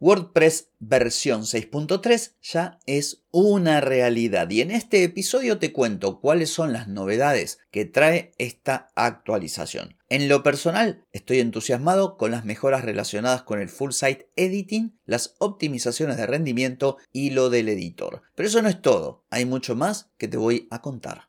WordPress versión 6.3 ya es una realidad y en este episodio te cuento cuáles son las novedades que trae esta actualización. En lo personal, estoy entusiasmado con las mejoras relacionadas con el full site editing, las optimizaciones de rendimiento y lo del editor. Pero eso no es todo, hay mucho más que te voy a contar.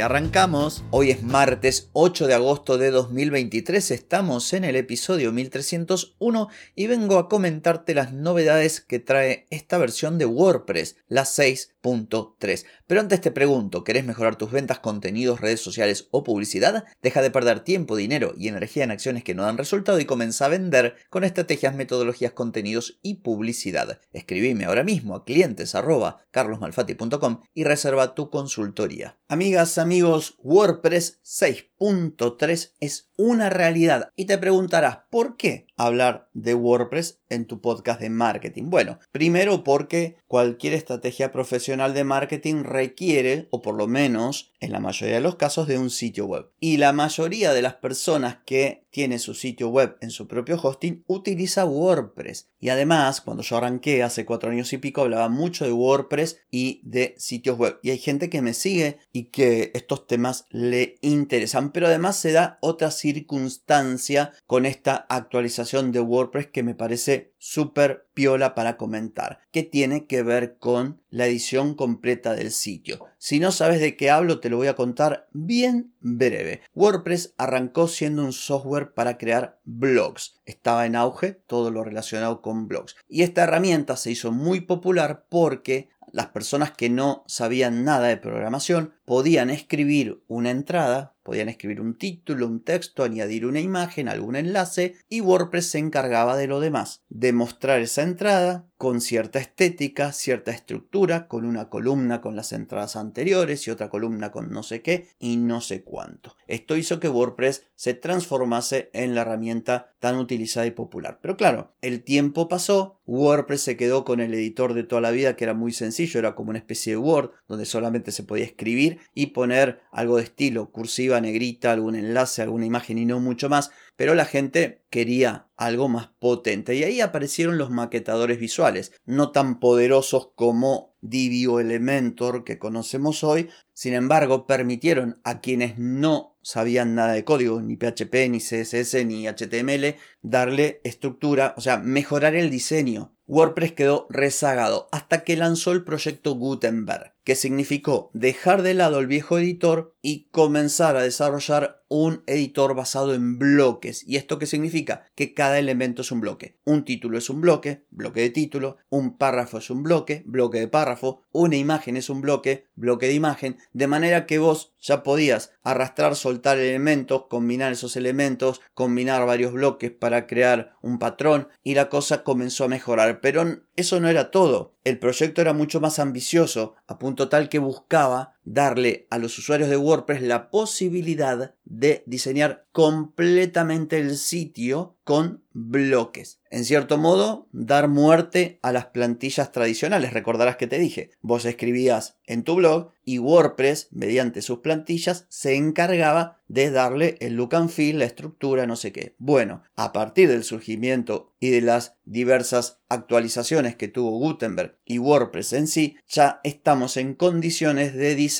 arrancamos. Hoy es martes 8 de agosto de 2023, estamos en el episodio 1301 y vengo a comentarte las novedades que trae esta versión de WordPress, la 6.3. Pero antes te pregunto, ¿querés mejorar tus ventas, contenidos, redes sociales o publicidad? Deja de perder tiempo, dinero y energía en acciones que no dan resultado y comienza a vender con estrategias, metodologías, contenidos y publicidad. Escribime ahora mismo a clientes y reserva tu consultoría. Amigas, amigos, WordPress 6.3 es una realidad y te preguntarás, ¿por qué hablar de WordPress en tu podcast de marketing? Bueno, primero porque cualquier estrategia profesional de marketing requiere, o por lo menos en la mayoría de los casos, de un sitio web. Y la mayoría de las personas que tiene su sitio web en su propio hosting utiliza WordPress. Y además, cuando yo arranqué hace cuatro años y pico, hablaba mucho de WordPress y de sitios web. Y hay gente que me sigue y que estos temas le interesan. Pero además se da otra circunstancia con esta actualización de WordPress que me parece súper piola para comentar, que tiene que ver con la edición completa del sitio. Si no sabes de qué hablo, te lo voy a contar bien breve. WordPress arrancó siendo un software para crear blogs. Estaba en auge todo lo relacionado con blogs. Y esta herramienta se hizo muy popular porque las personas que no sabían nada de programación podían escribir una entrada, podían escribir un título, un texto, añadir una imagen, algún enlace y WordPress se encargaba de lo demás, de mostrar esa entrada con cierta estética, cierta estructura, con una columna con las entradas anteriores y otra columna con no sé qué y no sé cuánto. Esto hizo que WordPress se transformase en la herramienta tan utilizada y popular. Pero claro, el tiempo pasó, WordPress se quedó con el editor de toda la vida que era muy sencillo, era como una especie de Word donde solamente se podía escribir y poner algo de estilo, cursiva, negrita, algún enlace, alguna imagen y no mucho más, pero la gente quería algo más potente. Y ahí aparecieron los maquetadores visuales, no tan poderosos como Divi o Elementor que conocemos hoy, sin embargo permitieron a quienes no sabían nada de código, ni PHP, ni CSS, ni HTML, darle estructura, o sea, mejorar el diseño. WordPress quedó rezagado hasta que lanzó el proyecto Gutenberg que significó dejar de lado el viejo editor y comenzar a desarrollar un editor basado en bloques. ¿Y esto qué significa? Que cada elemento es un bloque. Un título es un bloque, bloque de título, un párrafo es un bloque, bloque de párrafo, una imagen es un bloque, bloque de imagen, de manera que vos ya podías arrastrar, soltar elementos, combinar esos elementos, combinar varios bloques para crear un patrón y la cosa comenzó a mejorar. Pero eso no era todo. El proyecto era mucho más ambicioso, a punto tal que buscaba darle a los usuarios de WordPress la posibilidad de diseñar completamente el sitio con bloques. En cierto modo, dar muerte a las plantillas tradicionales. Recordarás que te dije, vos escribías en tu blog y WordPress, mediante sus plantillas, se encargaba de darle el look and feel, la estructura, no sé qué. Bueno, a partir del surgimiento y de las diversas actualizaciones que tuvo Gutenberg y WordPress en sí, ya estamos en condiciones de diseñar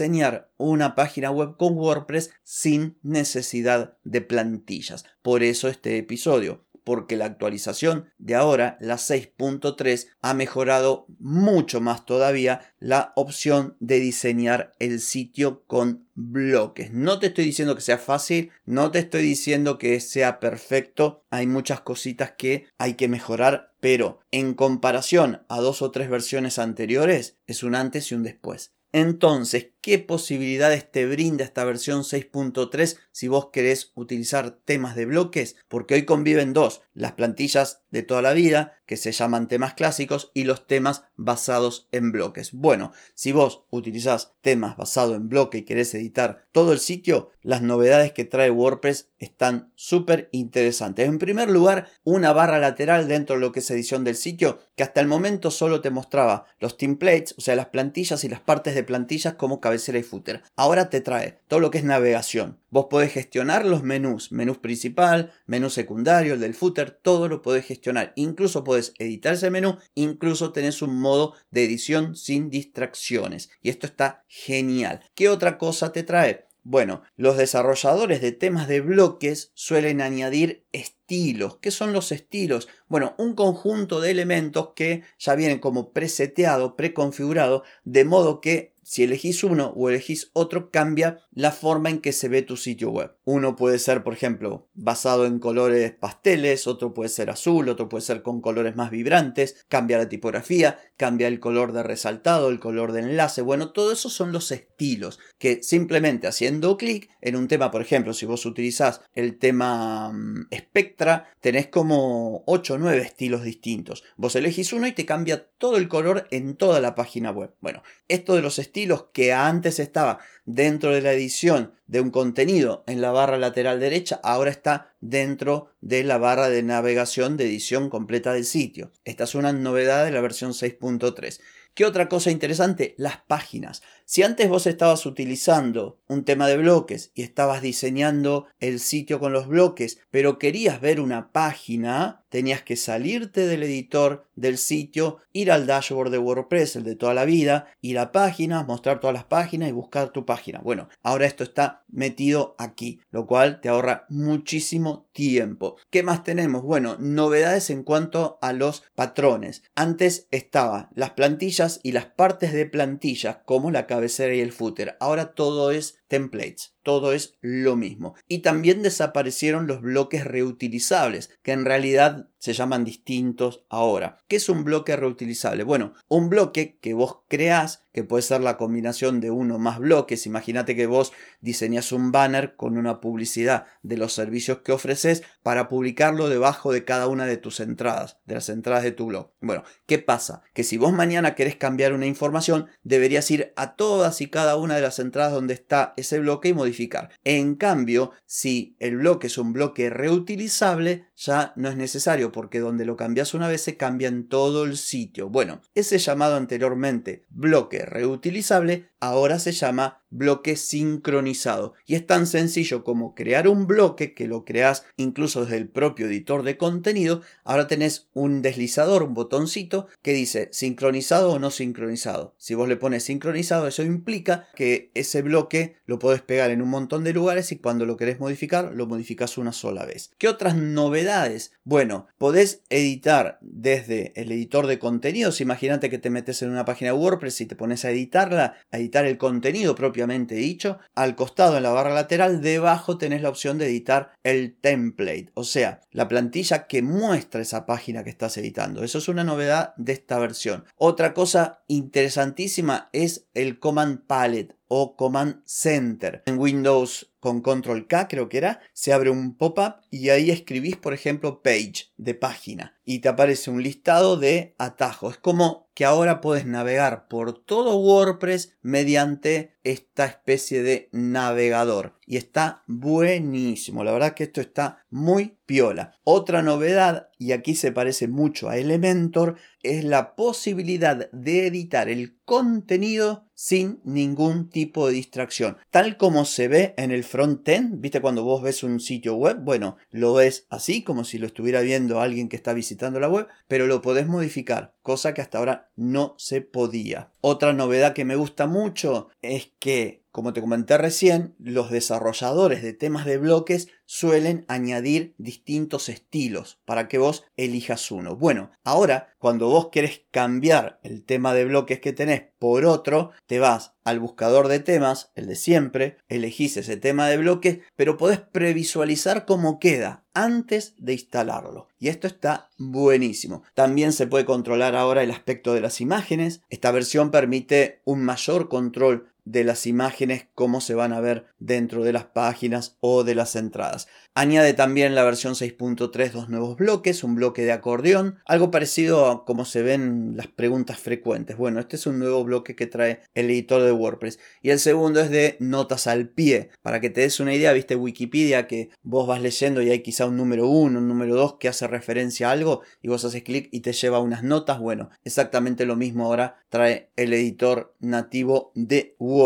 una página web con WordPress sin necesidad de plantillas. Por eso este episodio porque la actualización de ahora, la 6.3, ha mejorado mucho más todavía la opción de diseñar el sitio con bloques. No te estoy diciendo que sea fácil, no te estoy diciendo que sea perfecto, hay muchas cositas que hay que mejorar, pero en comparación a dos o tres versiones anteriores es un antes y un después. Entonces, qué posibilidades te brinda esta versión 6.3 si vos querés utilizar temas de bloques, porque hoy conviven dos, las plantillas de toda la vida, que se llaman temas clásicos, y los temas basados en bloques. Bueno, si vos utilizás temas basados en bloque y querés editar todo el sitio, las novedades que trae WordPress están súper interesantes. En primer lugar, una barra lateral dentro de lo que es edición del sitio, que hasta el momento solo te mostraba los templates, o sea, las plantillas y las partes de plantillas como cabecera y footer. Ahora te trae todo lo que es navegación. Vos podés gestionar los menús, menú principal, menú secundario, el del footer, todo lo podés gestionar. Incluso podés editar ese menú, incluso tenés un modo de edición sin distracciones. Y esto está genial. ¿Qué otra cosa te trae? Bueno, los desarrolladores de temas de bloques suelen añadir estilos. ¿Qué son los estilos? Bueno, un conjunto de elementos que ya vienen como preseteado, preconfigurado, de modo que si elegís uno o elegís otro, cambia la forma en que se ve tu sitio web. Uno puede ser, por ejemplo, basado en colores pasteles, otro puede ser azul, otro puede ser con colores más vibrantes, cambia la tipografía, cambia el color de resaltado, el color de enlace. Bueno, todo eso son los estilos que simplemente haciendo clic en un tema, por ejemplo, si vos utilizás el tema mm, Spectra, tenés como 8 o 9 estilos distintos. Vos elegís uno y te cambia todo el color en toda la página web. Bueno, esto de los estilos que antes estaba dentro de la edición de un contenido en la barra lateral derecha, ahora está dentro de la barra de navegación de edición completa del sitio. Esta es una novedad de la versión 6.3. ¿Qué otra cosa interesante? Las páginas. Si antes vos estabas utilizando un tema de bloques y estabas diseñando el sitio con los bloques, pero querías ver una página, tenías que salirte del editor del sitio, ir al dashboard de WordPress, el de toda la vida, ir a páginas, mostrar todas las páginas y buscar tu página. Bueno, ahora esto está metido aquí, lo cual te ahorra muchísimo tiempo. ¿Qué más tenemos? Bueno, novedades en cuanto a los patrones. Antes estaban las plantillas y las partes de plantillas, como la cabecera y el footer. Ahora todo es templates todo es lo mismo. Y también desaparecieron los bloques reutilizables, que en realidad se llaman distintos ahora. ¿Qué es un bloque reutilizable? Bueno, un bloque que vos creás, que puede ser la combinación de uno más bloques. Imagínate que vos diseñas un banner con una publicidad de los servicios que ofreces para publicarlo debajo de cada una de tus entradas, de las entradas de tu blog. Bueno, ¿qué pasa? Que si vos mañana querés cambiar una información, deberías ir a todas y cada una de las entradas donde está ese bloque y modificar en cambio, si el bloque es un bloque reutilizable, ya no es necesario porque donde lo cambias una vez se cambia en todo el sitio. Bueno, ese llamado anteriormente bloque reutilizable ahora se llama bloque sincronizado. Y es tan sencillo como crear un bloque que lo creas incluso desde el propio editor de contenido. Ahora tenés un deslizador, un botoncito que dice sincronizado o no sincronizado. Si vos le pones sincronizado, eso implica que ese bloque lo podés pegar en un montón de lugares y cuando lo querés modificar, lo modificas una sola vez. ¿Qué otras novedades? Bueno, podés editar desde el editor de contenidos. Imagínate que te metes en una página WordPress y te pones a editarla, editar el contenido propio dicho, al costado en la barra lateral, debajo tenés la opción de editar el template, o sea, la plantilla que muestra esa página que estás editando. Eso es una novedad de esta versión. Otra cosa interesantísima es el Command Palette o Command Center. En Windows con Control K creo que era, se abre un pop-up y ahí escribís por ejemplo page de página y te aparece un listado de atajos. Es como que ahora puedes navegar por todo WordPress mediante esta especie de navegador y está buenísimo. La verdad que esto está muy piola. Otra novedad, y aquí se parece mucho a Elementor, es la posibilidad de editar el contenido sin ningún tipo de distracción. Tal como se ve en el frontend, ¿viste cuando vos ves un sitio web? Bueno, lo ves así, como si lo estuviera viendo alguien que está visitando la web, pero lo podés modificar, cosa que hasta ahora no se podía. Otra novedad que me gusta mucho es que como te comenté recién, los desarrolladores de temas de bloques suelen añadir distintos estilos para que vos elijas uno. Bueno, ahora cuando vos querés cambiar el tema de bloques que tenés por otro, te vas al buscador de temas, el de siempre, elegís ese tema de bloques, pero podés previsualizar cómo queda antes de instalarlo. Y esto está buenísimo. También se puede controlar ahora el aspecto de las imágenes. Esta versión permite un mayor control de las imágenes, cómo se van a ver dentro de las páginas o de las entradas. Añade también la versión 6.3 dos nuevos bloques, un bloque de acordeón, algo parecido a como se ven las preguntas frecuentes. Bueno, este es un nuevo bloque que trae el editor de WordPress. Y el segundo es de notas al pie. Para que te des una idea, viste Wikipedia que vos vas leyendo y hay quizá un número 1, un número 2 que hace referencia a algo y vos haces clic y te lleva unas notas. Bueno, exactamente lo mismo ahora trae el editor nativo de WordPress.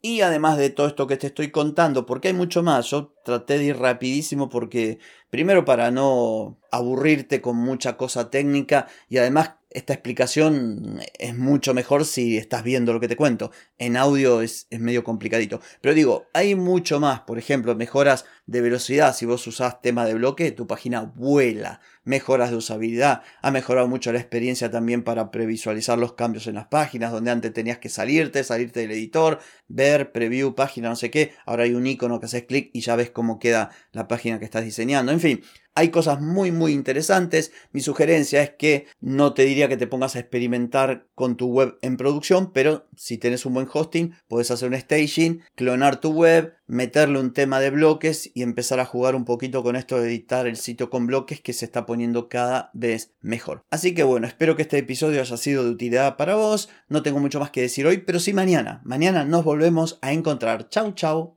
Y además de todo esto que te estoy contando, porque hay mucho más, yo traté de ir rapidísimo porque primero para no aburrirte con mucha cosa técnica y además esta explicación es mucho mejor si estás viendo lo que te cuento. En audio es, medio complicadito. Pero digo, hay mucho más. Por ejemplo, mejoras de velocidad. Si vos usás tema de bloque, tu página vuela. Mejoras de usabilidad. Ha mejorado mucho la experiencia también para previsualizar los cambios en las páginas. Donde antes tenías que salirte, salirte del editor, ver, preview, página, no sé qué. Ahora hay un icono que haces clic y ya ves cómo queda la página que estás diseñando. En fin, hay cosas muy muy interesantes. Mi sugerencia es que no te diría que te pongas a experimentar con tu web en producción, pero si tienes un buen hosting, puedes hacer un staging, clonar tu web, meterle un tema de bloques y empezar a jugar un poquito con esto de editar el sitio con bloques que se está poniendo cada vez mejor. Así que bueno, espero que este episodio haya sido de utilidad para vos. No tengo mucho más que decir hoy, pero sí mañana. Mañana nos volvemos a encontrar. Chau, chau.